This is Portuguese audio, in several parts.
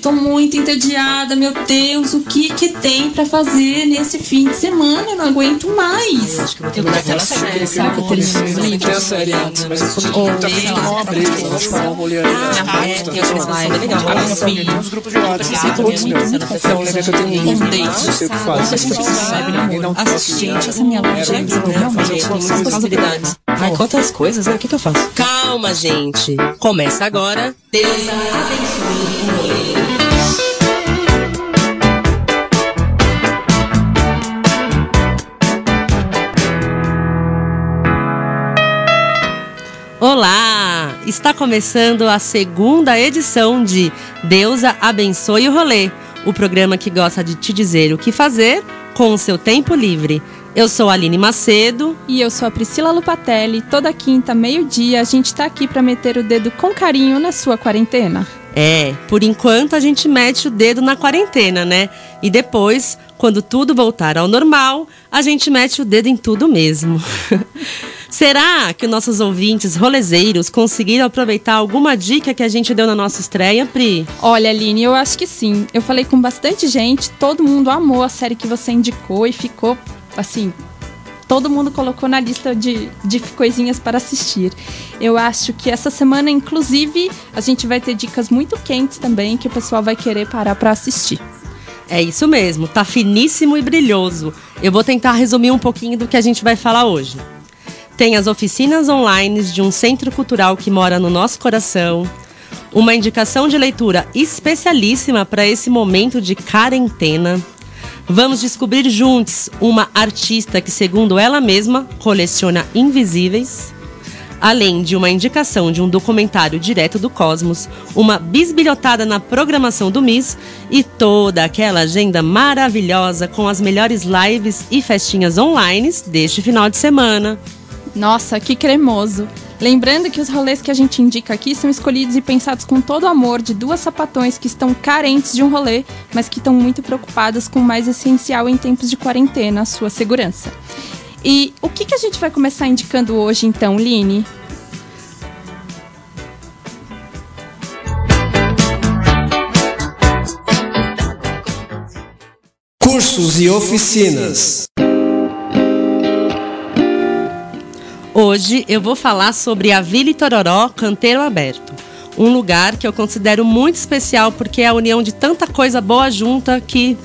tô muito entediada, meu Deus, o que que tem pra fazer nesse fim de semana? Eu não aguento mais. Eu acho que eu vou terminar aquela série, sabe? Eu. Tem a série antes, mas eu break, eu tem uns grupos de WhatsApp. Tenho. Gente, essa minha loja realmente. Ai, quantas coisas, né? O que, que eu faço? Calma, gente. Começa agora. Deus abençoe o Está começando a segunda edição de Deusa Abençoe o Rolê, o programa que gosta de te dizer o que fazer com o seu tempo livre. Eu sou a Aline Macedo. E eu sou a Priscila Lupatelli. Toda quinta, meio-dia, a gente tá aqui para meter o dedo com carinho na sua quarentena. É, por enquanto a gente mete o dedo na quarentena, né? E depois, quando tudo voltar ao normal, a gente mete o dedo em tudo mesmo. Será que nossos ouvintes rolezeiros conseguiram aproveitar alguma dica que a gente deu na nossa estreia, Pri? Olha, Aline, eu acho que sim. Eu falei com bastante gente, todo mundo amou a série que você indicou e ficou, assim, todo mundo colocou na lista de, de coisinhas para assistir. Eu acho que essa semana, inclusive, a gente vai ter dicas muito quentes também que o pessoal vai querer parar para assistir. É isso mesmo, tá finíssimo e brilhoso. Eu vou tentar resumir um pouquinho do que a gente vai falar hoje. Tem as oficinas online de um centro cultural que mora no nosso coração. Uma indicação de leitura especialíssima para esse momento de quarentena. Vamos descobrir juntos uma artista que, segundo ela mesma, coleciona invisíveis. Além de uma indicação de um documentário direto do Cosmos, uma bisbilhotada na programação do MIS e toda aquela agenda maravilhosa com as melhores lives e festinhas online deste final de semana. Nossa, que cremoso! Lembrando que os rolês que a gente indica aqui são escolhidos e pensados com todo o amor de duas sapatões que estão carentes de um rolê, mas que estão muito preocupadas com o mais essencial em tempos de quarentena, a sua segurança. E o que, que a gente vai começar indicando hoje, então, Line? Cursos e oficinas. Hoje eu vou falar sobre a Vila Itororó Canteiro Aberto. Um lugar que eu considero muito especial porque é a união de tanta coisa boa junta que,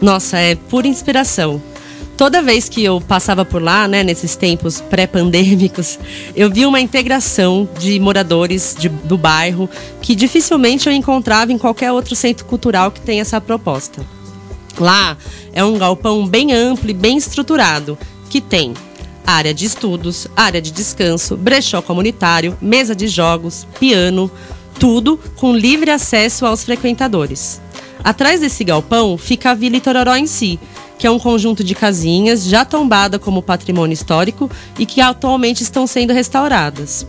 nossa, é pura inspiração. Toda vez que eu passava por lá, né, nesses tempos pré-pandêmicos, eu vi uma integração de moradores de, do bairro que dificilmente eu encontrava em qualquer outro centro cultural que tenha essa proposta. Lá é um galpão bem amplo e bem estruturado, que tem área de estudos, área de descanso, brechó comunitário, mesa de jogos, piano, tudo com livre acesso aos frequentadores. Atrás desse galpão fica a Vila Itororó em si, que é um conjunto de casinhas já tombada como patrimônio histórico e que atualmente estão sendo restauradas.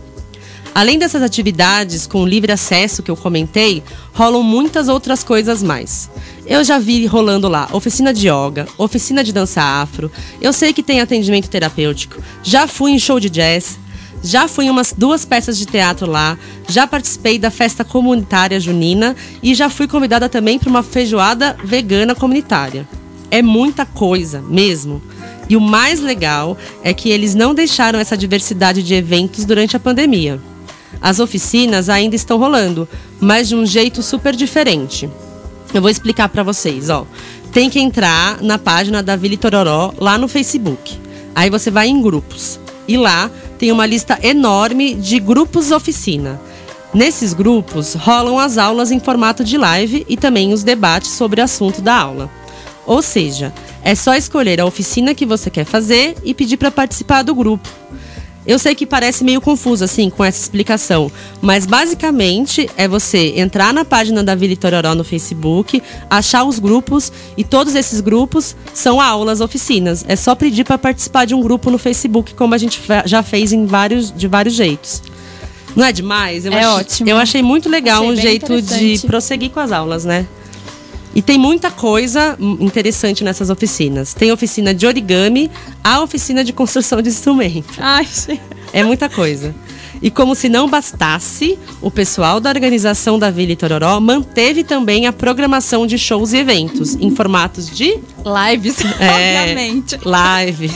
Além dessas atividades com livre acesso que eu comentei, rolam muitas outras coisas mais. Eu já vi rolando lá oficina de yoga, oficina de dança afro, eu sei que tem atendimento terapêutico, já fui em show de jazz, já fui em umas duas peças de teatro lá, já participei da festa comunitária junina e já fui convidada também para uma feijoada vegana comunitária. É muita coisa, mesmo. E o mais legal é que eles não deixaram essa diversidade de eventos durante a pandemia. As oficinas ainda estão rolando, mas de um jeito super diferente. Eu vou explicar para vocês, ó. Tem que entrar na página da Vila Tororó lá no Facebook. Aí você vai em grupos. E lá tem uma lista enorme de grupos oficina. Nesses grupos rolam as aulas em formato de live e também os debates sobre o assunto da aula. Ou seja, é só escolher a oficina que você quer fazer e pedir para participar do grupo. Eu sei que parece meio confuso assim com essa explicação, mas basicamente é você entrar na página da Vila Itororó no Facebook, achar os grupos e todos esses grupos são aulas, oficinas. É só pedir para participar de um grupo no Facebook, como a gente já fez em vários, de vários jeitos. Não é demais? Eu É achei, ótimo. Eu achei muito legal Achei um jeito de prosseguir com as aulas, né? E tem muita coisa interessante nessas oficinas. Tem oficina de origami, a oficina de construção de instrumentos. Ai, gente. É muita coisa. E como se não bastasse, o pessoal da organização da Vila Itororó manteve também a programação de shows e eventos em formatos de Lives, É, obviamente. Live.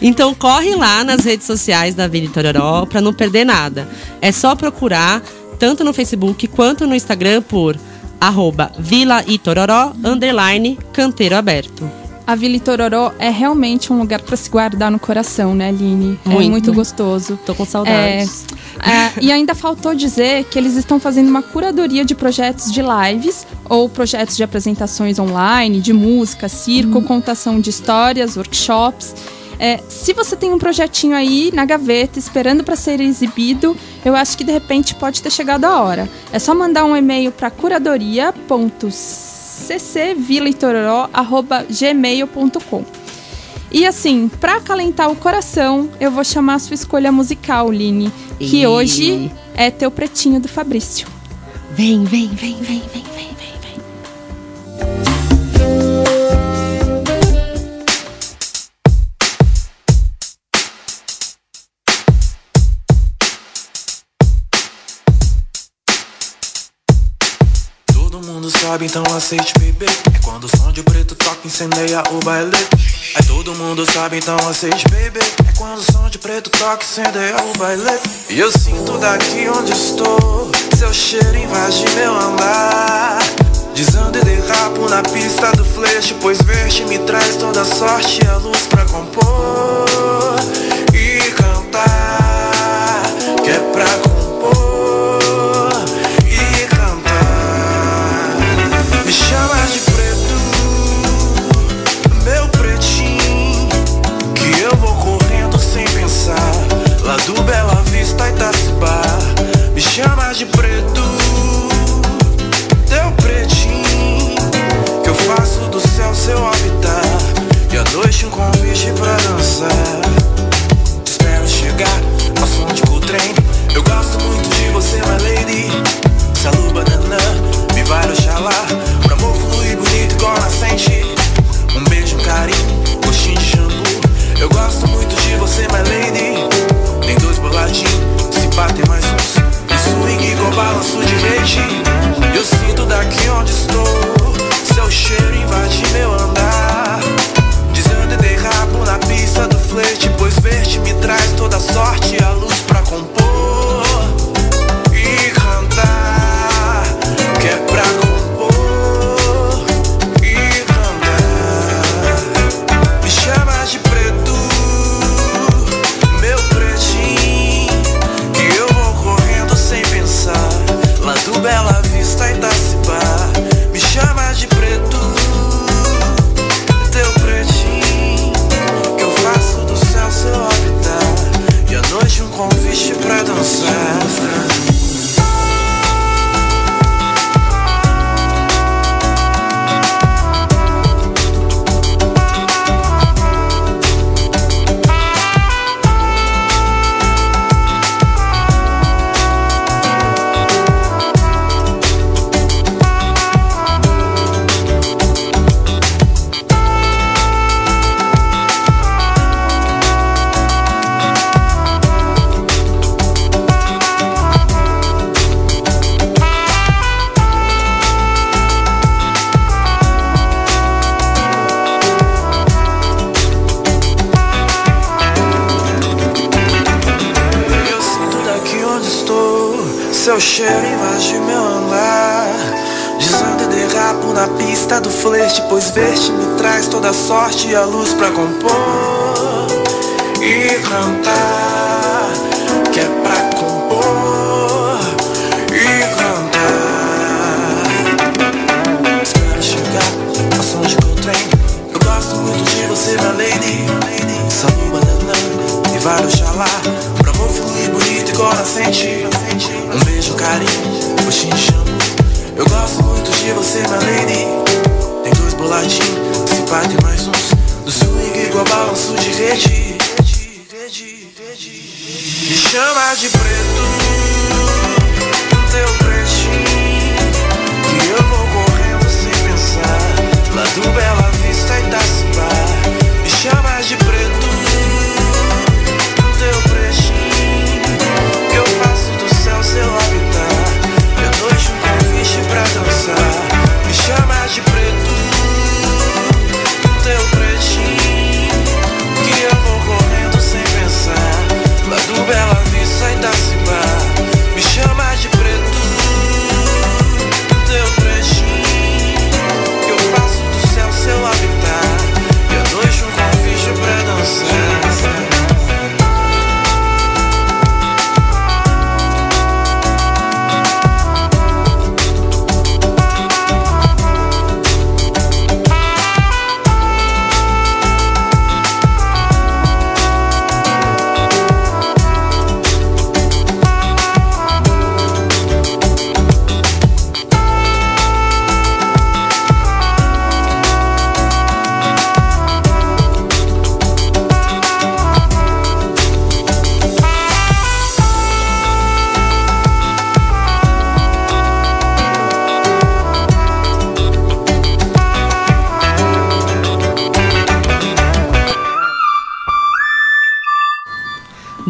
Então corre lá nas redes sociais da Vila Itororó para não perder nada. É só procurar tanto no Facebook quanto no Instagram por arroba Vila Itororó underline canteiro aberto. A Vila Itororó é realmente um lugar para se guardar no coração, né, Aline? É Muito. muito gostoso. Tô com saudades. É, e ainda faltou dizer que eles estão fazendo uma curadoria de projetos de lives ou projetos de apresentações online, de música, circo, contação de histórias, workshops. É, se você tem um projetinho aí na gaveta esperando para ser exibido, eu acho que de repente pode ter chegado a hora. É só mandar um e-mail para curadoria.ccvilaitororó@gmail.com. E assim, para acalentar o coração, eu vou chamar a sua escolha musical, Line, que Ih. hoje é Teu Pretinho do Fabrício. Vem, vem, vem, vem, vem, vem, vem, vem. Sabe, então aceite, bebê. É quando o som de preto toca, incendeia o baile. Todo mundo sabe, então aceite, bebê. É quando o som de preto toca, incendeia o baile. E eu sinto daqui onde estou. Seu cheiro invade meu andar. Desando e derrapo na pista do flash. Pois verte me traz toda a sorte e a luz pra compor. E cantar. Daqui onde estou. Seu cheiro invade lady Salu banana e vários xalá. Pra amor fluir bonito igual nascente Um beijo, carinho, coxinha de shampoo Eu gosto muito de você, minha lady. Tem dois boladinhos, se tem mais uns. Do swing igual balanço de rede Me chama de preto Teu pretinho Que eu vou correndo sem pensar. Lá do Bela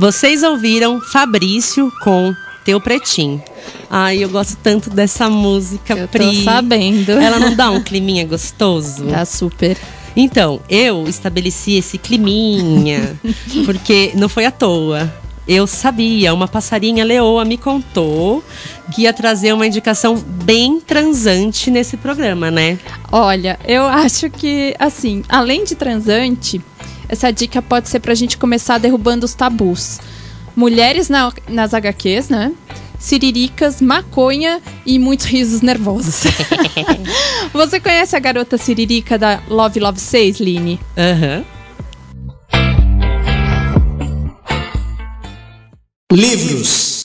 Vocês ouviram Fabrício com Teu Pretinho. Ai, eu gosto tanto dessa música, Eu tô Pri. sabendo. Ela não dá um climinha gostoso? Tá super. Então, eu estabeleci esse climinha, porque não foi à toa. Eu sabia, uma passarinha leoa me contou que ia trazer uma indicação bem transante nesse programa, né? Olha, eu acho que, assim, além de transante, essa dica pode ser pra gente começar derrubando os tabus. Mulheres na- nas HQs, né? Siriricas, maconha e muitos risos nervosos. Você conhece a garota siririca da Love Love 6, Line? Aham. Livros.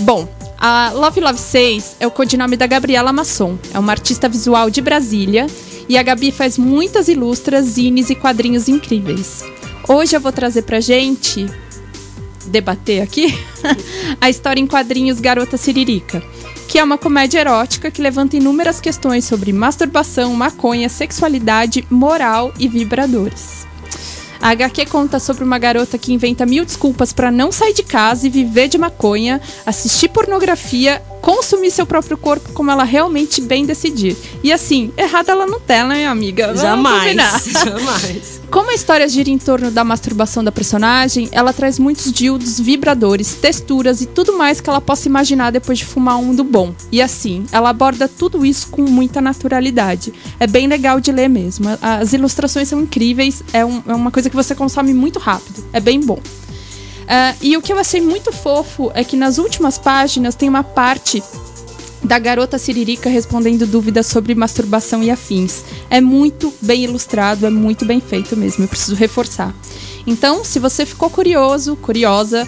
Bom, a Love Love 6 é o codinome da Gabriela Masson. É uma artista visual de Brasília. E a Gabi faz muitas ilustras, zines e quadrinhos incríveis. Hoje eu vou trazer pra gente debater aqui a história em quadrinhos Garota Siririca, que é uma comédia erótica que levanta inúmeras questões sobre masturbação, maconha, sexualidade, moral e vibradores. A HQ conta sobre uma garota que inventa mil desculpas pra não sair de casa e viver de maconha, assistir pornografia, consumir seu próprio corpo como ela realmente bem decidir. E assim, errada ela não tá, né, minha amiga? Vamos Jamais. combinar. Jamais. Como a história gira em torno da masturbação da personagem, ela traz muitos dildos, vibradores, texturas e tudo mais que ela possa imaginar depois de fumar um do bom. E assim, ela aborda tudo isso com muita naturalidade. É bem legal de ler mesmo. As ilustrações são incríveis, é, um- é uma coisa que você consome muito rápido. É bem bom. Ah, e o que eu achei muito fofo é que nas últimas páginas tem uma parte da garota siririca respondendo dúvidas sobre masturbação e afins. É muito bem ilustrado, é muito bem feito mesmo, eu preciso reforçar. Então, se você ficou curioso, curiosa,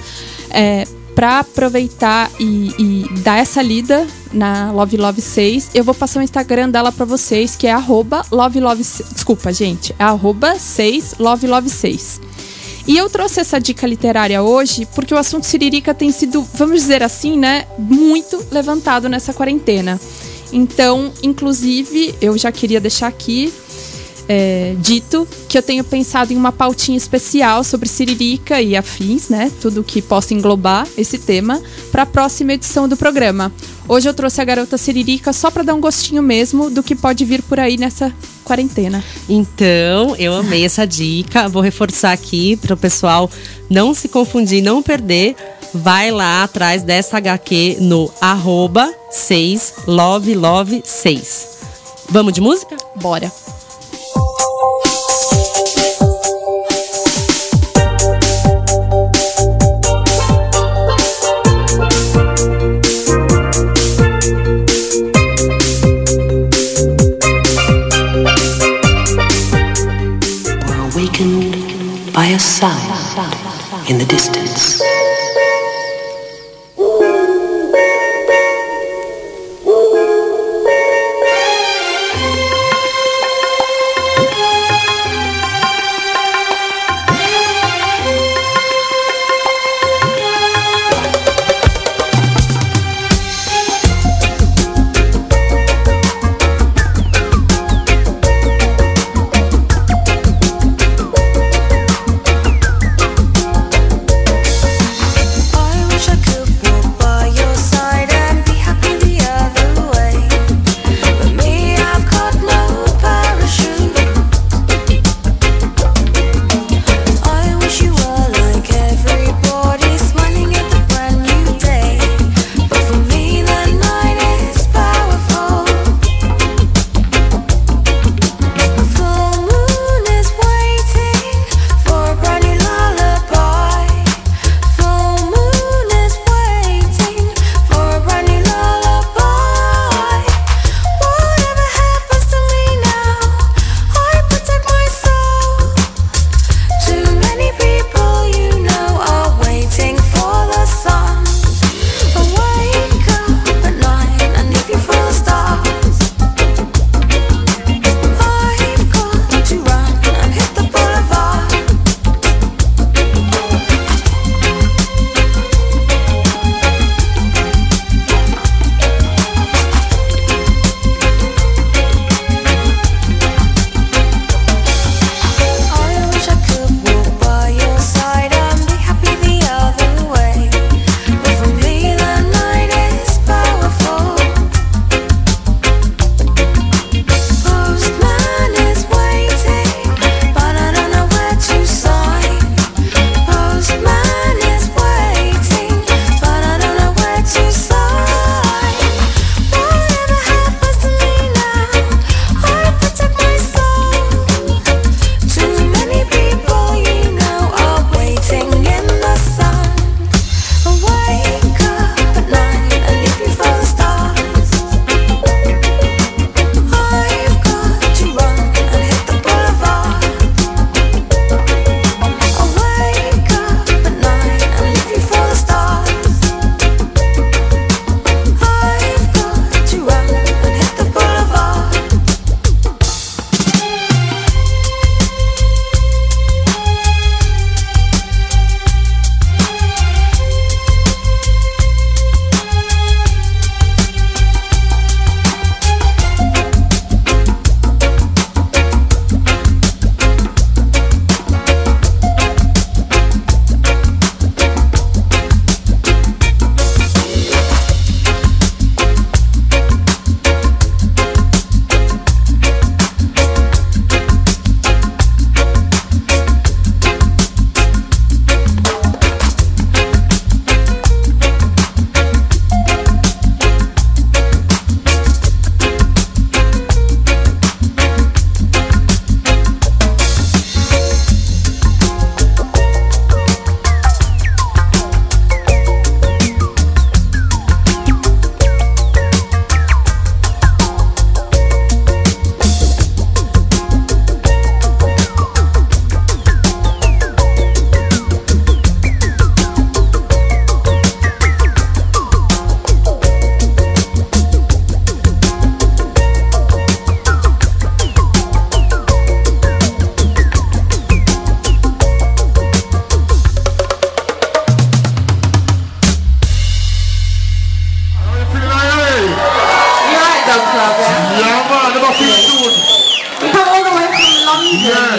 é, para aproveitar e, e dar essa lida na Love Love 6, eu vou passar o Instagram dela para vocês, que é arroba Love Love... Desculpa, gente, é arroba 6 Love Love 6. E eu trouxe essa dica literária hoje porque o assunto Siririca tem sido, vamos dizer assim, né, muito levantado nessa quarentena. Então, inclusive, eu já queria deixar aqui é, dito que eu tenho pensado em uma pautinha especial sobre Siririca e afins, né? Tudo que possa englobar esse tema, para a próxima edição do programa. Hoje eu trouxe a garota Siririca só para dar um gostinho mesmo do que pode vir por aí nessa quarentena. Então, eu amei essa dica. Vou reforçar aqui para o pessoal não se confundir, não perder. Vai lá atrás dessa HQ no arroba 6 love love 6. Vamos de música? Bora! A sound in the distance.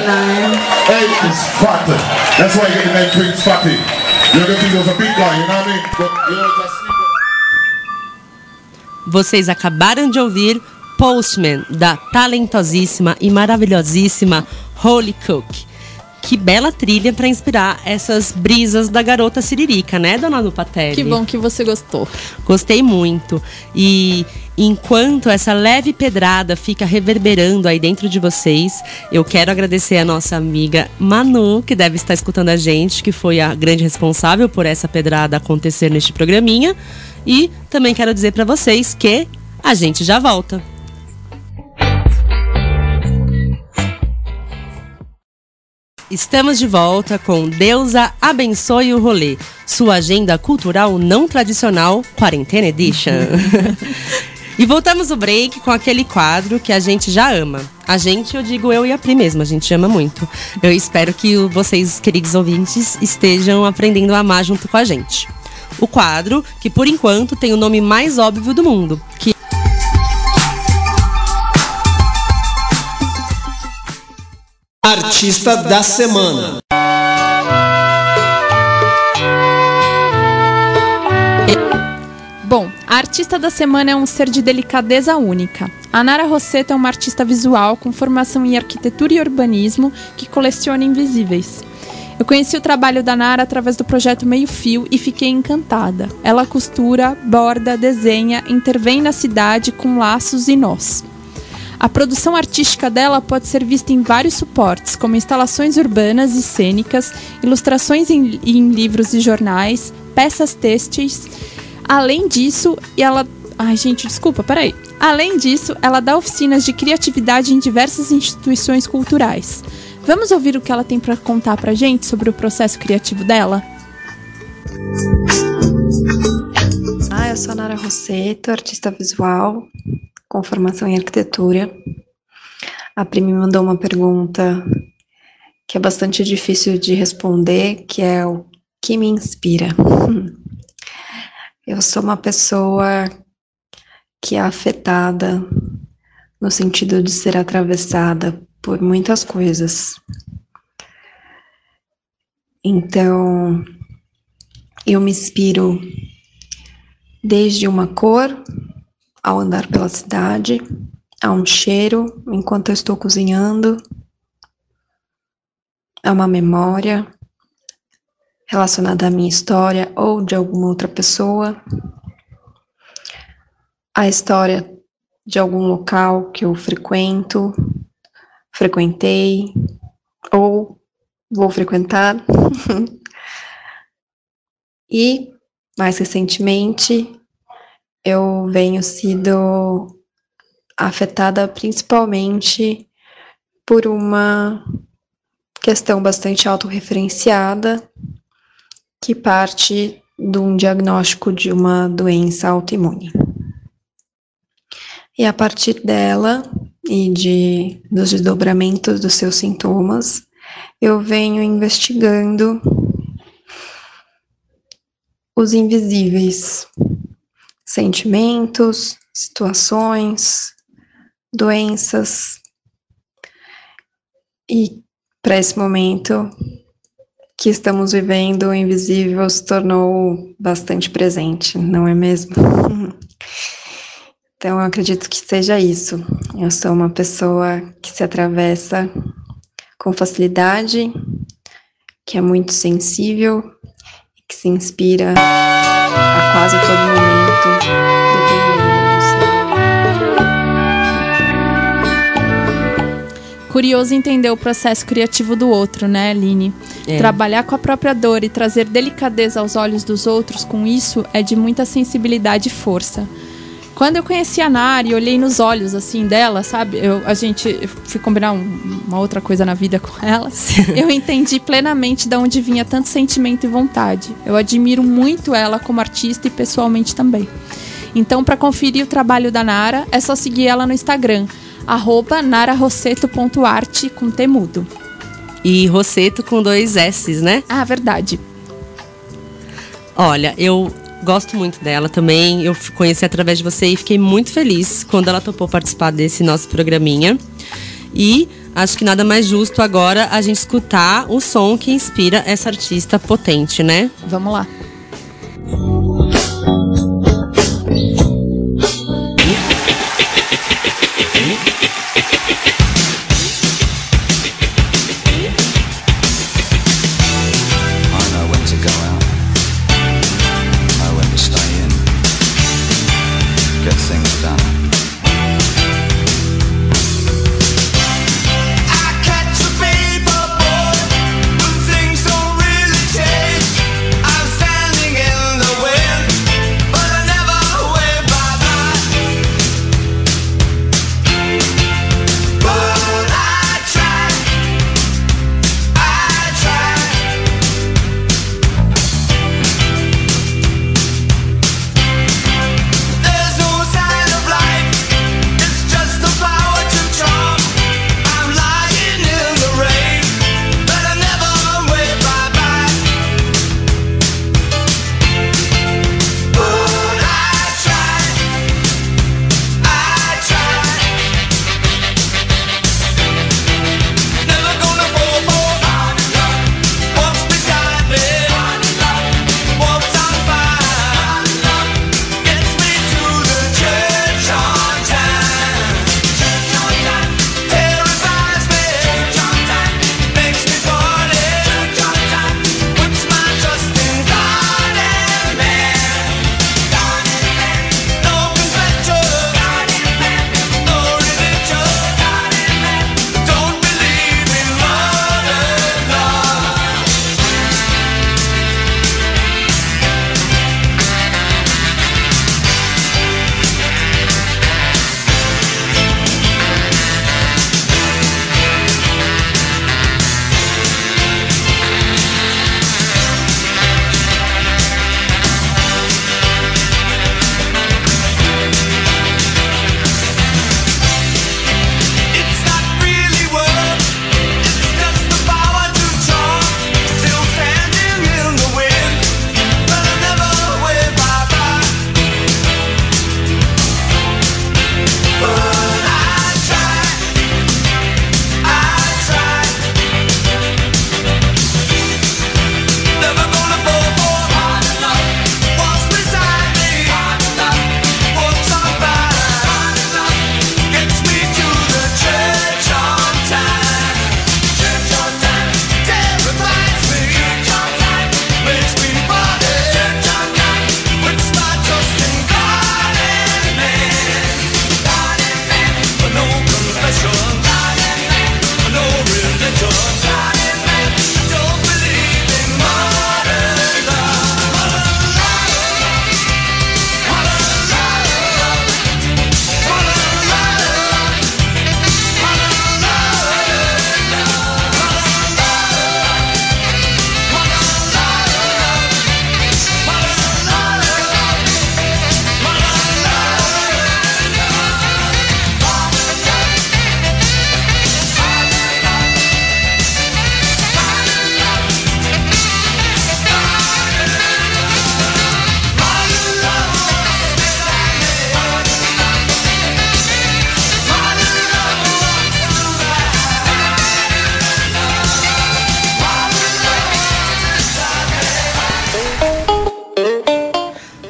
Nine. Eight is fat. That's why you get the name Fatty. You're gonna think a big guy, you know what I mean? But you're just. Vocês acabaram de ouvir Postman, da talentosíssima e maravilhosíssima Holy Cook. Que bela trilha para inspirar essas brisas da garota siririca, né, dona Lupatelli? Que bom que você gostou. Gostei muito. E enquanto essa leve pedrada fica reverberando aí dentro de vocês, eu quero agradecer a nossa amiga Manu, que deve estar escutando a gente, que foi a grande responsável por essa pedrada acontecer neste programinha. E também quero dizer para vocês que a gente já volta. Estamos de volta com Deusa Abençoe o Rolê, sua agenda cultural não tradicional, Quarentena Edition. e voltamos o break com aquele quadro que a gente já ama. A gente, eu digo eu e a Pri mesmo, a gente ama muito. Eu espero que vocês, queridos ouvintes, estejam aprendendo a amar junto com a gente. O quadro, que por enquanto tem o nome mais óbvio do mundo, que Artista da semana. Artista da semana é um ser de delicadeza única. A Nara Rosseto é uma artista visual com formação em arquitetura e urbanismo que coleciona invisíveis. Eu conheci o trabalho da Nara através do projeto Meio Fio e fiquei encantada. Ela costura, borda, desenha, intervém na cidade com laços e nós. A produção artística dela pode ser vista em vários suportes, como instalações urbanas e cênicas, ilustrações em, em livros e jornais, peças têxteis. Além disso, ela. Ai, gente, desculpa, peraí. Além disso, ela dá oficinas de criatividade em diversas instituições culturais. Vamos ouvir o que ela tem para contar pra gente sobre o processo criativo dela? Ah, eu sou a Nara Rosseto, artista visual, com formação em arquitetura. A Pri me mandou uma pergunta que é bastante difícil de responder, que é o que me inspira. Eu sou uma pessoa que é afetada no sentido de ser atravessada por muitas coisas. Então, eu me inspiro desde uma cor ao andar pela cidade, a um cheiro enquanto eu estou cozinhando, a uma memória relacionada à minha história ou de alguma outra pessoa, a história de algum local que eu frequento, frequentei ou vou frequentar. e mais recentemente eu venho sido afetada principalmente por uma questão bastante autorreferenciada que parte de um diagnóstico de uma doença autoimune. E a partir dela e de dos desdobramentos dos seus sintomas, eu venho investigando os invisíveis, sentimentos, situações, doenças. E para esse momento que estamos vivendo, o invisível se tornou bastante presente, não é mesmo? Então, eu acredito que seja isso. Eu sou uma pessoa que se atravessa com facilidade, que é muito sensível, que se inspira a quase todo momento, Curioso entender o processo criativo do outro, né, Aline? É. Trabalhar com a própria dor e trazer delicadeza aos olhos dos outros com isso é de muita sensibilidade e força. Quando eu conheci a Nari, olhei nos olhos assim dela, sabe? Eu, a gente eu fui combinar um- uma outra coisa na vida com ela. Eu entendi plenamente de onde vinha tanto sentimento e vontade. Eu admiro muito ela como artista e pessoalmente também. Então, para conferir o trabalho da Nara, é só seguir ela no Instagram, arroba nararosseto.arte com temudo. E Rosseto com dois S's, né? Ah, verdade. Olha, eu gosto muito dela também. Eu conheci através de você e fiquei muito feliz quando ela topou participar desse nosso programinha. E acho que nada mais justo agora a gente escutar o som que inspira essa artista potente, né? Vamos lá.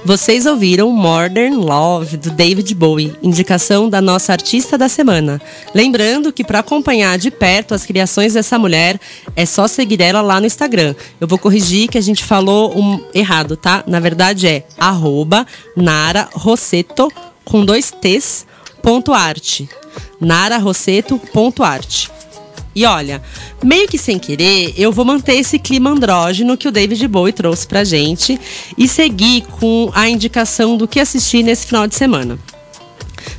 Vocês ouviram Modern Love do David Bowie, indicação da nossa artista da semana. Lembrando que para acompanhar de perto as criações dessa mulher, é só seguir ela lá no Instagram. Eu vou corrigir que a gente falou um errado, tá? Na verdade é arroba com dois T's ponto arte. Nara Rosseto ponto arte. E olha, meio que sem querer, eu vou manter esse clima andrógeno que o David Bowie trouxe pra gente e seguir com a indicação do que assistir nesse final de semana.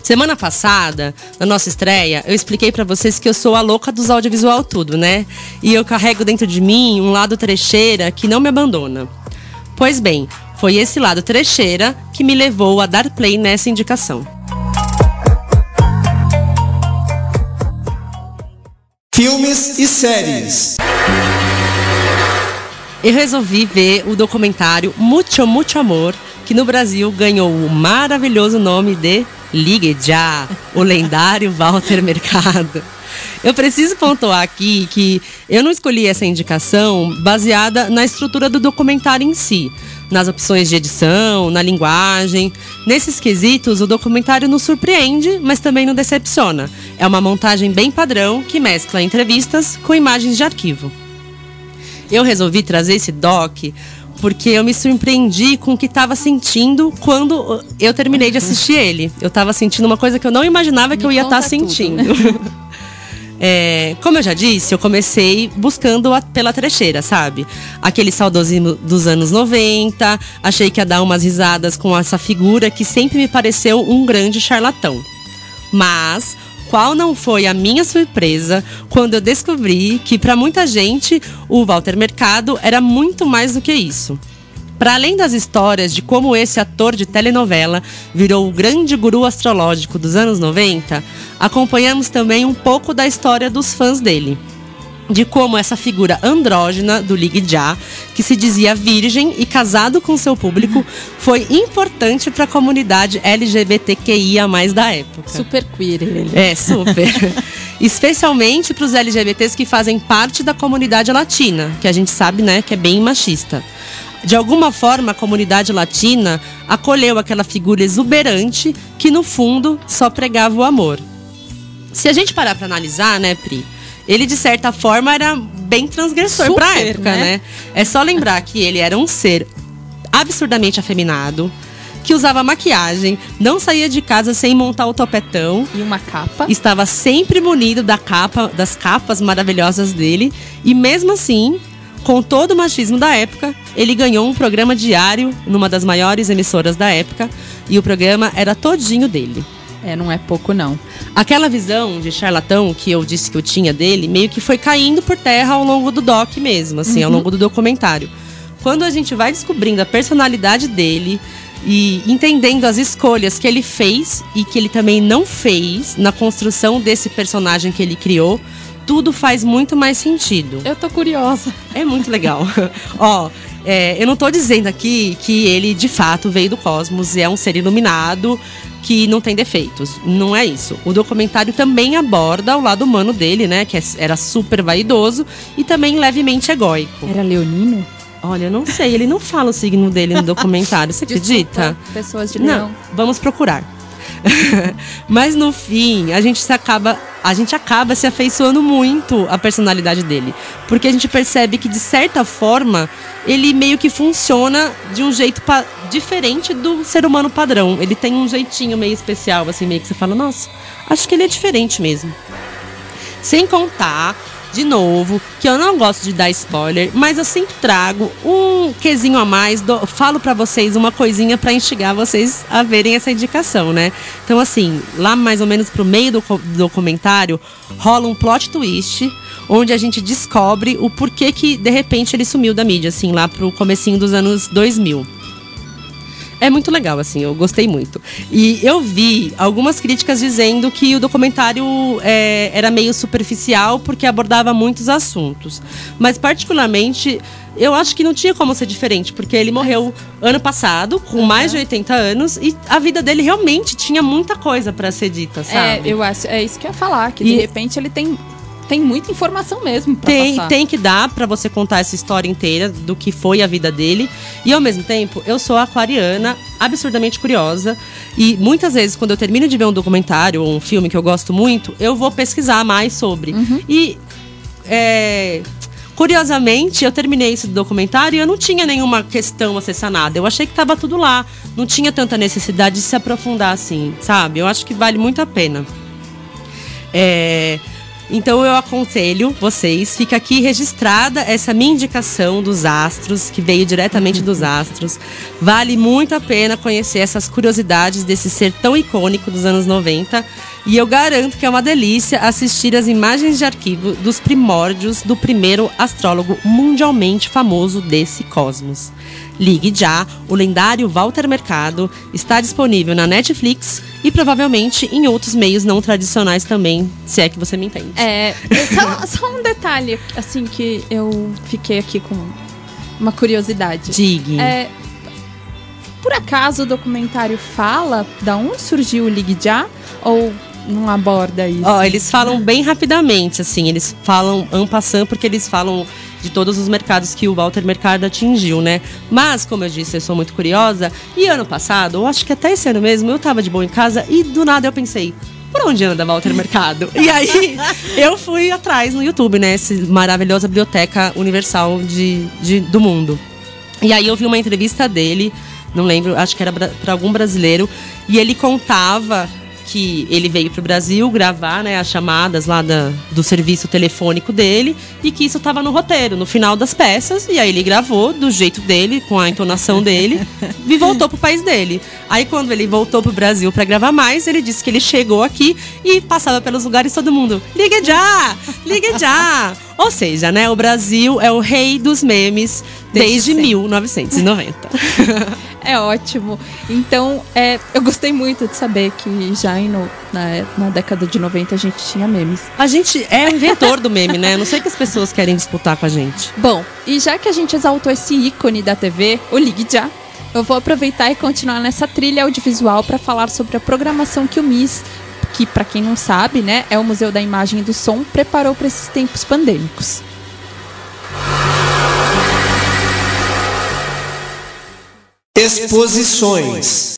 Semana passada, na nossa estreia, eu expliquei pra vocês que eu sou a louca dos audiovisual tudo, né? E eu carrego dentro de mim um lado trecheira que não me abandona. Pois bem, foi esse lado trecheira que me levou a dar play nessa indicação. Filmes e séries. Eu resolvi ver o documentário Mucho Mucho Amor, que no Brasil ganhou o maravilhoso nome de Ligue Já, o lendário Walter Mercado. Eu preciso pontuar aqui que eu não escolhi essa indicação baseada na estrutura do documentário em si, nas opções de edição, na linguagem. Nesses quesitos, o documentário nos surpreende, mas também não decepciona. É uma montagem bem padrão que mescla entrevistas com imagens de arquivo. Eu resolvi trazer esse doc porque eu me surpreendi com o que estava sentindo quando eu terminei de assistir ele. Eu estava sentindo uma coisa que eu não imaginava que Me eu ia estar tudo. sentindo. É, como eu já disse, eu comecei buscando a- pela trecheira, sabe? Aquele saudosismo dos anos 90. Achei que ia dar umas risadas com essa figura que sempre me pareceu um grande charlatão. Mas qual não foi a minha surpresa quando eu descobri que para muita gente o Walter Mercado era muito mais do que isso. Para além das histórias de como esse ator de telenovela virou o grande guru astrológico dos anos 90, acompanhamos também um pouco da história dos fãs dele. De como essa figura andrógena do Ligue Já, que se dizia virgem e casado com seu público, foi importante para a comunidade LGBTQIA da época. Super queer ele. É, super. Especialmente para os LGBTs que fazem parte da comunidade latina, que a gente sabe, né, que é bem machista. De alguma forma, a comunidade latina acolheu aquela figura exuberante que, no fundo, só pregava o amor. Se a gente parar para analisar, né, Pri? Ele, de certa forma, era bem transgressor Super, pra época, né? né? É só lembrar que ele era um ser absurdamente afeminado, que usava maquiagem, não saía de casa sem montar o topetão, E uma capa. estava sempre munido da capa, das capas maravilhosas dele e mesmo assim, com todo o machismo da época, ele ganhou um programa diário numa das maiores emissoras da época e o programa era todinho dele. É, não é pouco não. Aquela visão de charlatão que eu disse que eu tinha dele, meio que foi caindo por terra ao longo do doc mesmo, assim, ao longo do documentário. Quando a gente vai descobrindo a personalidade dele e entendendo as escolhas que ele fez e que ele também não fez na construção desse personagem que ele criou, tudo faz muito mais sentido. Eu tô curiosa. É muito legal. Ó, é, eu não tô dizendo aqui que ele de fato veio do cosmos e é um ser iluminado que não tem defeitos. Não é isso. O documentário também aborda o lado humano dele, né? Que é- era super vaidoso e também levemente egóico. Era leonino? Olha, eu não sei, ele não fala o signo dele no documentário, você acredita? Desculpa, Pessoas de Não, leão. vamos procurar. Mas no fim, a gente se acaba, a gente acaba se afeiçoando muito à personalidade dele, porque a gente percebe que de certa forma ele meio que funciona de um jeito diferente do ser humano padrão. Ele tem um jeitinho meio especial, assim, meio que você fala, nossa, acho que ele é diferente mesmo. Sem contar, de novo, que eu não gosto de dar spoiler, mas eu sempre trago um quesinho a mais, do- falo pra vocês uma coisinha pra instigar vocês a verem essa indicação, né? Então, assim, lá mais ou menos pro meio do documentário, rola um plot twist, onde a gente descobre o porquê que, de repente, ele sumiu da mídia, assim, lá pro comecinho dos anos 2000. É muito legal, assim, eu gostei muito. E eu vi algumas críticas dizendo que o documentário é, era meio superficial porque abordava muitos assuntos. Mas, particularmente, eu acho que não tinha como ser diferente, porque ele morreu ano passado, com mais de 80 anos, e a vida dele realmente tinha muita coisa pra ser dita, É, sabe? eu acho, é isso que eu ia falar, que E- de repente ele tem, tem muita informação mesmo pra Tem, passar. tem que dar pra você contar essa história inteira do que foi a vida dele. E ao mesmo tempo, eu sou aquariana, absurdamente curiosa. E muitas vezes, quando eu termino de ver um documentário ou um filme que eu gosto muito, eu vou pesquisar mais sobre. E. é, Curiosamente, eu terminei esse documentário e eu não tinha nenhuma questão a ser sanada. Eu achei que tava tudo lá. Não tinha tanta necessidade de se aprofundar assim, sabe? Eu acho que vale muito a pena. É, então eu aconselho vocês, fica aqui registrada essa minha indicação dos astros, que veio diretamente dos astros. Vale muito a pena conhecer essas curiosidades desse ser tão icônico dos anos 90. E eu garanto que é uma delícia assistir as imagens de arquivo dos primórdios do primeiro astrólogo mundialmente famoso desse cosmos. Ligue já, o lendário Walter Mercado está disponível na Netflix e provavelmente em outros meios não tradicionais também, se é que você me entende. É, só, só um detalhe, assim, que eu fiquei aqui com uma curiosidade. Digue. É, por acaso o documentário fala da onde surgiu o Ligue Já? Ou não aborda isso? Ó, eles falam bem rapidamente, assim, eles falam en passant porque eles falam de todos os mercados que o Walter Mercado atingiu, né? Mas, como eu disse, eu sou muito curiosa. E ano passado, eu acho que até esse ano mesmo, eu tava de boa em casa e do nada eu pensei, por onde anda Walter Mercado? e aí eu fui atrás no YouTube, né? Essa maravilhosa biblioteca universal de, de- do mundo. E aí eu vi uma entrevista dele, não lembro, acho que era para algum brasileiro, e ele contava que ele veio pro Brasil gravar né, as chamadas lá da- do serviço telefônico dele e que isso estava no roteiro, no final das peças. E aí ele gravou do jeito dele, com a entonação dele, e voltou pro país dele. Aí quando ele voltou pro Brasil para gravar mais, ele disse que ele chegou aqui e passava pelos lugares todo mundo, liga já, liga já. Ou seja, né, o Brasil é o rei dos memes desde 1990. É ótimo. Então, é, eu gostei muito de saber que já no- na, na década de 90 a gente tinha memes. A gente é o inventor do meme, né? Não sei que as pessoas querem disputar com a gente. Bom, e já que a gente exaltou esse ícone da TV, o Ligue Já, eu vou aproveitar e continuar nessa trilha audiovisual para falar sobre a programação que o MIS, que para quem não sabe, né, é o Museu da Imagem e do Som, preparou para esses tempos pandêmicos. Exposições.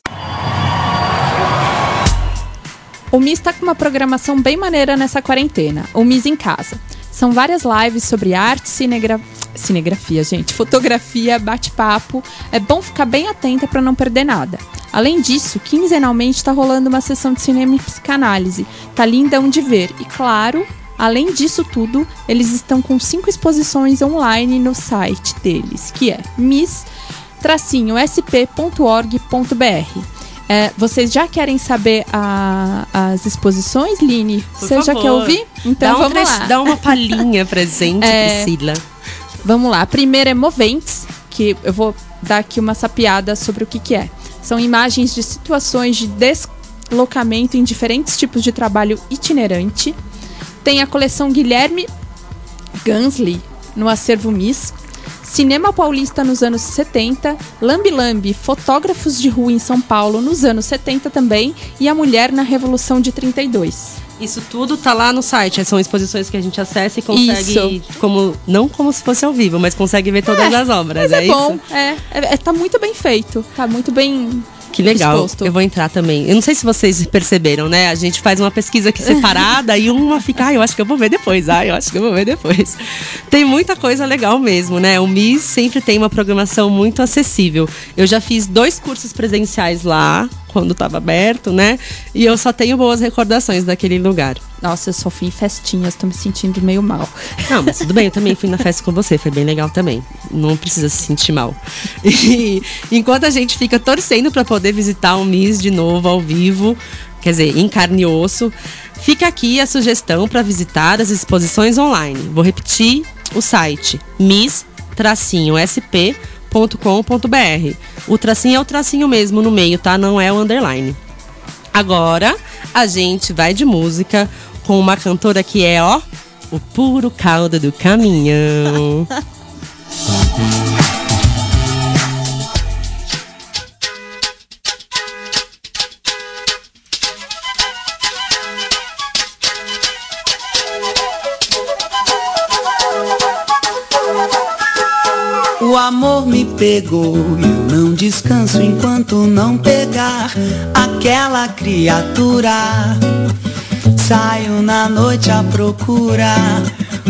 O MIS está com uma programação bem maneira nessa quarentena, o MIS em Casa. São várias lives sobre arte, cinegra... cinegrafia, gente, fotografia, bate-papo. É bom ficar bem atenta para não perder nada. Além disso, quinzenalmente está rolando uma sessão de cinema e psicanálise. Tá lindão de ver. E claro, além disso tudo, eles estão com cinco exposições online no site deles, que é mis-sp.org.br. É, vocês já querem saber a- as exposições, Line? Por Você já quer ouvir? Então dá um vamos trecho- lá. Dá uma palhinha pra gente, É. Priscila. Vamos lá. A primeira é Moventes, que eu vou dar aqui uma sapiada sobre o que, que é. São imagens de situações de deslocamento em diferentes tipos de trabalho itinerante. Tem a coleção Guilherme Gansley no acervo Miss. Cinema Paulista nos anos 70, Lambi Lambi, fotógrafos de rua em São Paulo nos anos 70 também, e A Mulher na Revolução de 32. Isso tudo tá lá no site. São exposições que a gente acessa e consegue, Isso. como não como se fosse ao vivo, mas consegue ver todas as obras. Mas é, é bom, isso? é, é, é- tá muito bem feito, tá muito bem Que legal. disposto. Eu vou entrar também. Eu não sei se vocês perceberam, né? A gente faz uma pesquisa aqui separada e uma fica, ah, eu acho que eu vou ver depois. Ah, eu acho que eu vou ver depois. Tem muita coisa legal mesmo, né? O MIS sempre tem uma programação muito acessível. Eu já fiz dois cursos presenciais lá, quando estava aberto, né? E eu só tenho boas recordações daquele lugar. Nossa, eu só fui em festinhas, tô me sentindo meio mal. Não, mas tudo bem, eu também fui na festa com você, foi bem legal também. Não precisa se sentir mal. E enquanto a gente fica torcendo para poder visitar o MIS de novo ao vivo, quer dizer, em carne e osso, fica aqui a sugestão para visitar as exposições online. Vou repetir o site mis-sp.com.br. O tracinho é o tracinho mesmo no meio, tá? Não é o underline. Agora a gente vai de música com uma cantora que é, ó, o puro caldo do caminhão. amor me pegou e eu não descanso enquanto não pegar aquela criatura. Saio na noite à procura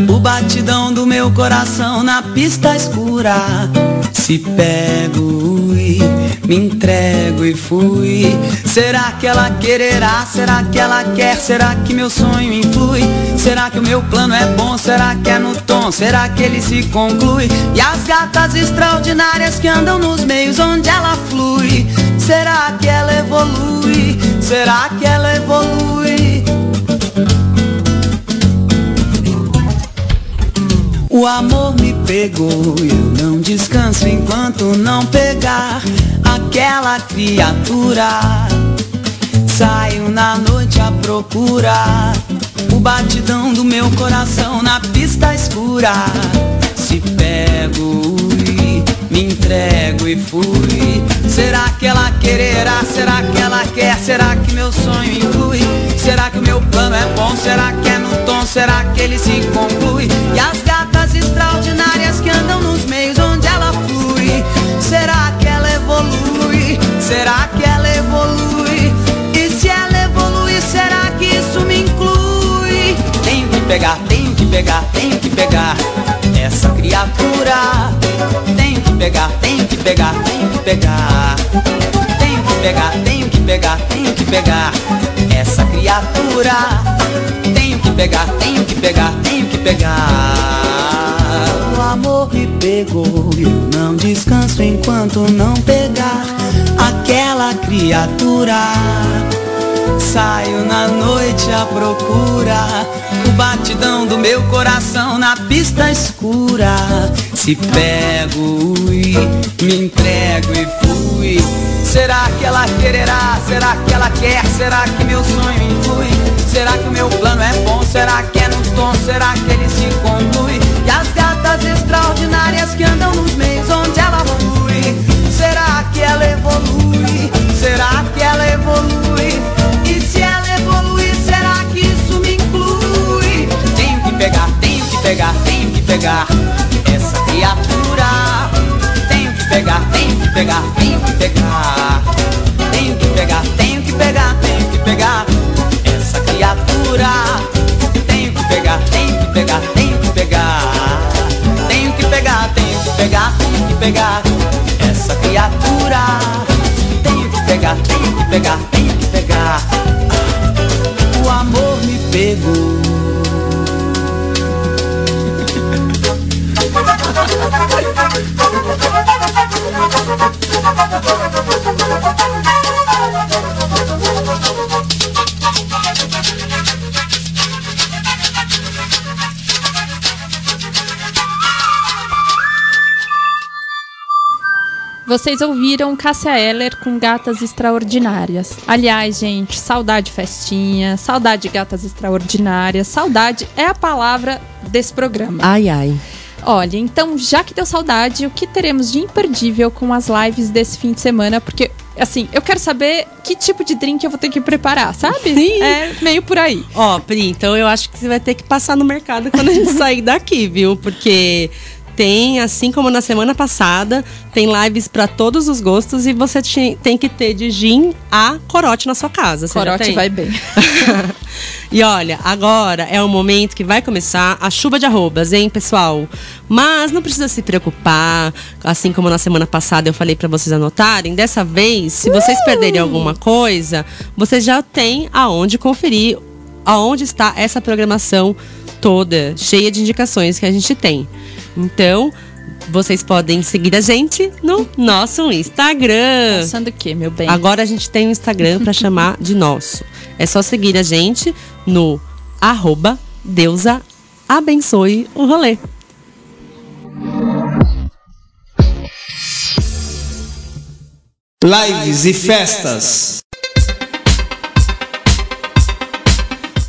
o batidão do meu coração na pista escura. Se pego me entrego e fui. Será que ela quererá? Será que ela quer? Será que meu sonho influi? Será que o meu plano é bom? Será que é no tom? Será que ele se conclui? E as gatas extraordinárias que andam nos meios onde ela flui? Será que ela evolui? Será que ela evolui? O amor me pegou e eu não descanso enquanto não pegar aquela criatura. Saio na noite à procura o batidão do meu coração na pista escura. Se pego e me entrego e fui. Será que ela quererá? Será que ela quer? Será que meu sonho influi? Será que o meu bom? Será que é no tom? Será que ele se conclui? E as gatas extraordinárias que andam nos meios onde ela flui Será que ela evolui? Será que ela evolui? E se ela evolui, será que isso me inclui? Tenho que pegar, tenho que pegar, tenho que pegar essa criatura. Tenho que pegar, tenho que pegar, tenho que pegar. Tenho que pegar, tenho que pegar, tenho que pegar essa criatura. Pegar, tenho que pegar, tenho que pegar. O amor me pegou, eu não descanso enquanto não pegar aquela criatura. Saio na noite à procura o batidão do meu coração na pista escura. Se pego, ui, me entrego e fui. Será que ela quererá? Será que ela quer? Será que meu sonho influi? Será que o meu plano é bom? Será que é no tom? Será que ele se conclui? E as gatas extraordinárias que andam nos meios onde ela flui Será que ela evolui? Será que ela evolui? E se ela evolui, será que isso me inclui? Tenho que pegar, tenho que pegar, tenho que pegar essa criatura. Tenho que pegar, tenho que pegar, tenho que pegar. Tenho que pegar, tenho que pegar, tenho que pegar criatura. Tenho que pegar, tenho que pegar, tenho que pegar. Tenho que pegar, tenho que pegar, tenho que pegar essa criatura. Tenho que pegar, tenho que pegar, tenho que pegar. Vocês ouviram Cássia Eller com Gatas Extraordinárias. Aliás, gente, saudade festinha, saudade gatas extraordinárias, saudade é a palavra desse programa. Ai, ai. Olha, então, já que deu saudade, o que teremos de imperdível com as lives desse fim de semana? Porque, assim, eu quero saber que tipo de drink eu vou ter que preparar, sabe? Sim. É meio por aí. Ó, Pri, então eu acho que você vai ter que passar no mercado quando a gente sair daqui, viu? Porque tem, assim como na semana passada, tem lives pra todos os gostos e você ti- tem que ter de gin a corote na sua casa. Corote vai bem. E olha, agora é o momento que vai começar a chuva de arrobas, hein, pessoal? Mas não precisa se preocupar, assim como na semana passada eu falei pra vocês anotarem. Dessa vez, se vocês perderem alguma coisa, vocês já têm aonde conferir aonde está essa programação toda, cheia de indicações que a gente tem. Então, vocês podem seguir a gente no nosso Instagram. Pensando o quê, meu bem? Agora a gente tem um Instagram pra chamar de nosso. É só seguir a gente no arroba deusa abençoe o rolê. Lives e festas.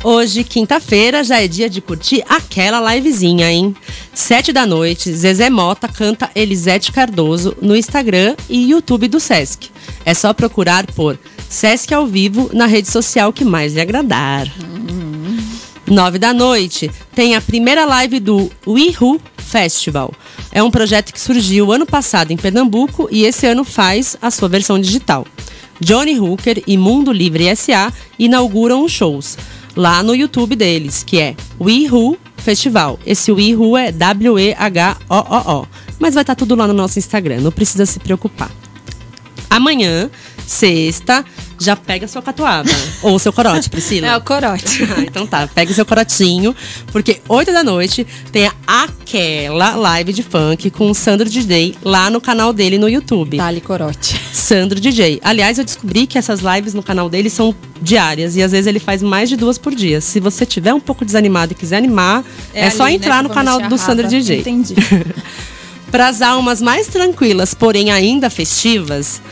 Hoje, quinta-feira, já é dia de curtir aquela livezinha, hein? Sete da noite, Zezé Mota canta Elisete Cardoso no Instagram e YouTube do Sesc. É só procurar por Sesc ao vivo na rede social que mais lhe agradar. Nove da noite, tem a primeira live do WeHo Festival. É um projeto que surgiu ano passado em Pernambuco e esse ano faz a sua versão digital. Johnny Hooker e Mundo Livre SA inauguram os shows lá no YouTube deles, que é WeHo Festival. Esse WeHo é W-E-H-O-O-O. Mas vai estar tudo lá no nosso Instagram, não precisa se preocupar. Amanhã, sexta, já pega sua catuaba. ou seu corote, Priscila. É o corote. Ah, então tá, pega o seu corotinho, porque 8 da noite tem aquela live de funk com o Sandro DJ lá no canal dele no YouTube. Dali corote. Sandro DJ. Aliás, eu descobri que essas lives no canal dele são diárias e às vezes ele faz mais de duas por dia. Se você tiver um pouco desanimado e quiser animar, é, só ali, né, entrar que no canal do Sandro. DJ. Entendi. Para as almas mais tranquilas, porém ainda festivas,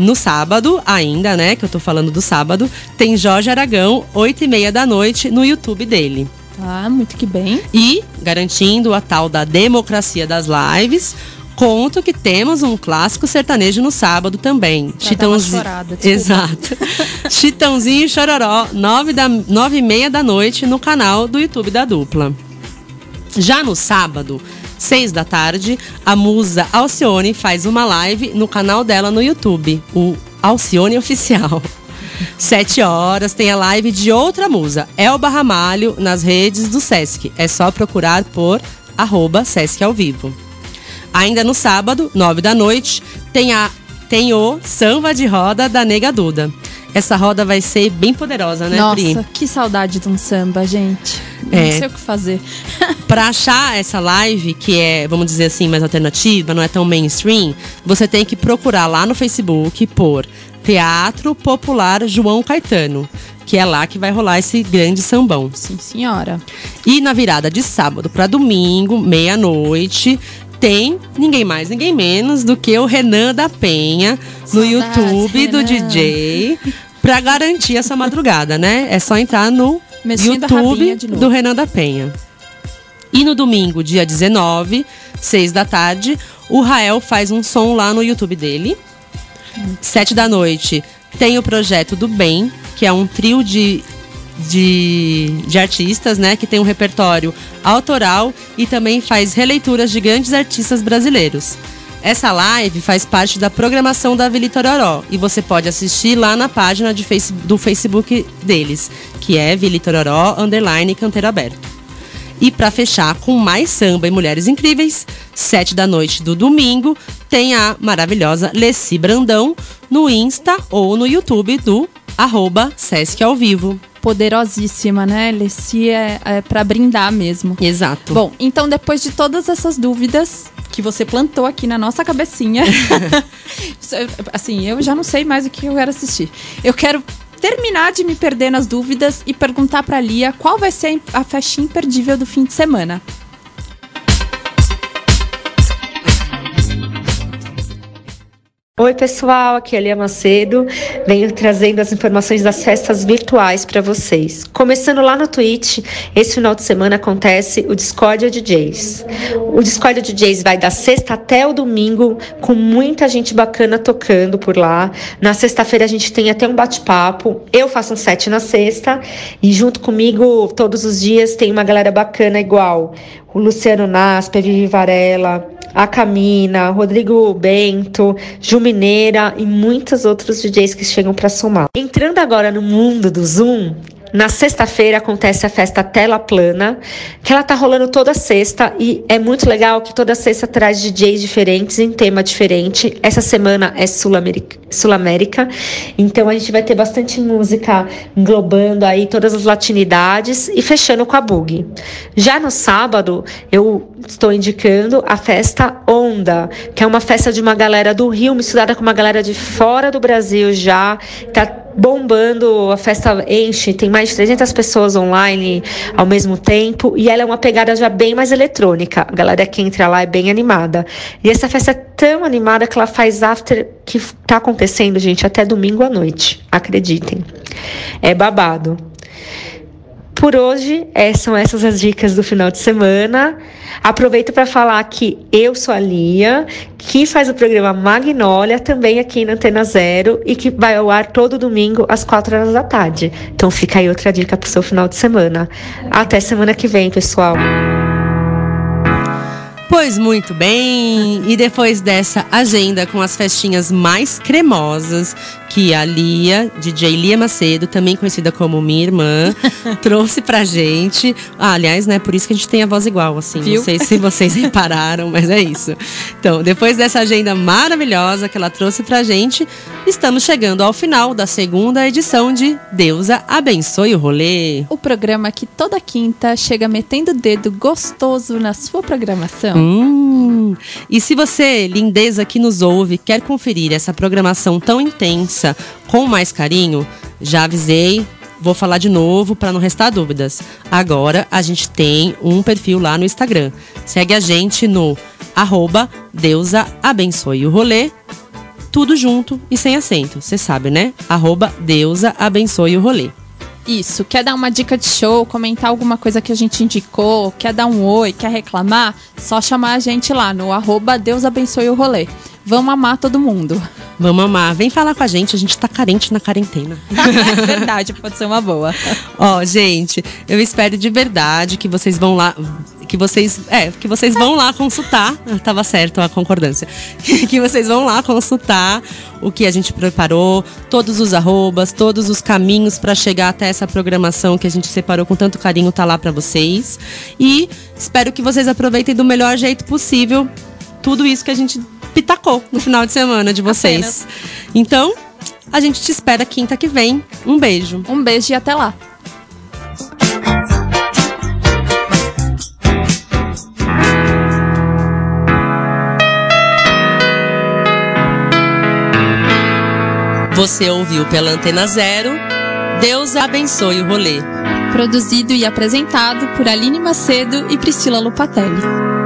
no sábado, ainda, né? Que eu tô falando do sábado, tem Jorge Aragão, 8 e meia da noite, no YouTube dele. Tá, muito que bem. E garantindo a tal da democracia das lives, conto que temos um clássico sertanejo no sábado também. Desculpa. Exato. Chitãozinho e Chororó, nove, da, nove e meia da noite, no canal do YouTube da dupla. Já no sábado, seis da tarde, a musa Alcione faz uma live no canal dela no YouTube, o Alcione Oficial. Sete horas tem a live de outra musa, Elba Ramalho, nas redes do Sesc. É só procurar por arroba Sesc ao vivo. Ainda no sábado, nove da noite, tem, a, tem o Samba de Roda da Nega Duda. Essa roda vai ser bem poderosa, né, Pri? Nossa, que saudade de um samba, gente. Não É. sei o que fazer. Pra achar essa live, que é, vamos dizer assim, mais alternativa, não é tão mainstream, você tem que procurar lá no Facebook por Teatro Popular João Caetano, que é lá que vai rolar esse grande sambão. Sim, senhora. E na virada de sábado pra domingo, meia-noite, tem ninguém mais, ninguém menos do que o Renan da Penha no Saudades, YouTube do Renan. DJ. Pra garantir essa madrugada, né? É só entrar no YouTube do Renan da Penha. E no domingo, dia 19, 6 da tarde, o Rael faz um som lá no YouTube dele. Sete da noite tem o projeto do Bem, que é um trio de, de, de artistas, né? Que tem um repertório autoral e também faz releituras de grandes artistas brasileiros. Essa live faz parte da programação da Vili Tororó e você pode assistir lá na página de face, do Facebook deles, que é Vili Tororó underline canteiro aberto. E para fechar com mais samba e mulheres incríveis, sete da noite do domingo, tem a maravilhosa Leci Brandão no Insta ou no YouTube do arroba Sesc ao vivo. Poderosíssima, né? Leci é, é para brindar mesmo. Exato. Bom, então depois de todas essas dúvidas que você plantou aqui na nossa cabecinha, assim, eu já não sei mais o que eu quero assistir. Eu quero terminar de me perder nas dúvidas e perguntar pra Lia qual vai ser a festinha imperdível do fim de semana. Oi, pessoal, aqui é a Lia Macedo. Venho trazendo as informações das festas virtuais para vocês. Começando lá no Twitch, esse final de semana acontece o Discordia DJs. O Discordia DJs vai da sexta até o domingo, com muita gente bacana tocando por lá. Na sexta-feira a gente tem até um bate-papo. Eu faço um set na sexta e junto comigo todos os dias tem uma galera bacana igual o Luciano Naspe, Vivi Varela, a Camina, Rodrigo Bento, Ju Mineira e muitos outros DJs que chegam para somar. Entrando agora no mundo do Zoom, na sexta-feira acontece a festa Tela Plana, que ela tá rolando toda sexta e é muito legal que toda sexta traz DJs diferentes em tema diferente. Essa semana é Sul-América, Sul-América, então a gente vai ter bastante música englobando aí todas as latinidades e fechando com a Bug. Já no sábado, eu estou indicando a festa Onda, que é uma festa de uma galera do Rio misturada com uma galera de fora do Brasil já, tá bombando, a festa enche, tem mais de 300 pessoas online ao mesmo tempo e ela é uma pegada já bem mais eletrônica. A galera que entra lá é bem animada. E essa festa é tão animada que ela faz after que tá acontecendo, gente, até domingo à noite. Acreditem. É babado. Por hoje, é, são essas as dicas do final de semana. Aproveito para falar que eu sou a Lia, que faz o programa Magnólia, também aqui na Antena Zero, e que vai ao ar todo domingo às 4 horas da tarde. Então fica aí outra dica para o seu final de semana. Até semana que vem, pessoal. Pois muito bem, e depois dessa agenda com as festinhas mais cremosas que a Lia, DJ Lia Macedo, também conhecida como minha irmã, trouxe pra gente. Ah, aliás, né, por isso que a gente tem a voz igual, assim. Viu? Não sei se vocês repararam, mas é isso. Então, depois dessa agenda maravilhosa que ela trouxe pra gente, estamos chegando ao final da segunda edição de Deusa Abençoe o Rolê. O programa que toda quinta chega metendo o dedo gostoso na sua programação. Hum. E se você, lindeza que nos ouve, quer conferir essa programação tão intensa com mais carinho, já avisei, vou falar de novo para não restar dúvidas. Agora a gente tem um perfil lá no Instagram. Segue a gente no arroba Deusa Abençoe o Rolê. Tudo junto e sem acento, você sabe, né? Arroba Deusa Abençoe o Rolê. Isso, quer dar uma dica de show, comentar alguma coisa que a gente indicou, quer dar um oi, quer reclamar, só chamar a gente lá no arroba Deus abençoe o rolê. Vamos amar todo mundo. Vamos amar. Vem falar com a gente, a gente tá carente na quarentena. É verdade, pode ser uma boa. Ó, gente, eu espero de verdade que vocês vão lá. Que vocês. É, que vocês vão lá consultar. Ah, Tava certo a concordância. Que vocês vão lá consultar o que a gente preparou, todos os arrobas, todos os caminhos para chegar até essa programação que a gente separou com tanto carinho, tá lá para vocês. E espero que vocês aproveitem do melhor jeito possível tudo isso que a gente pitacou no final de semana de vocês. Então, a gente te espera quinta que vem. Um beijo. Um beijo e até lá. Você ouviu pela Antena Zero. Deus abençoe o rolê. Produzido e apresentado por Aline Macedo e Priscila Lupatelli.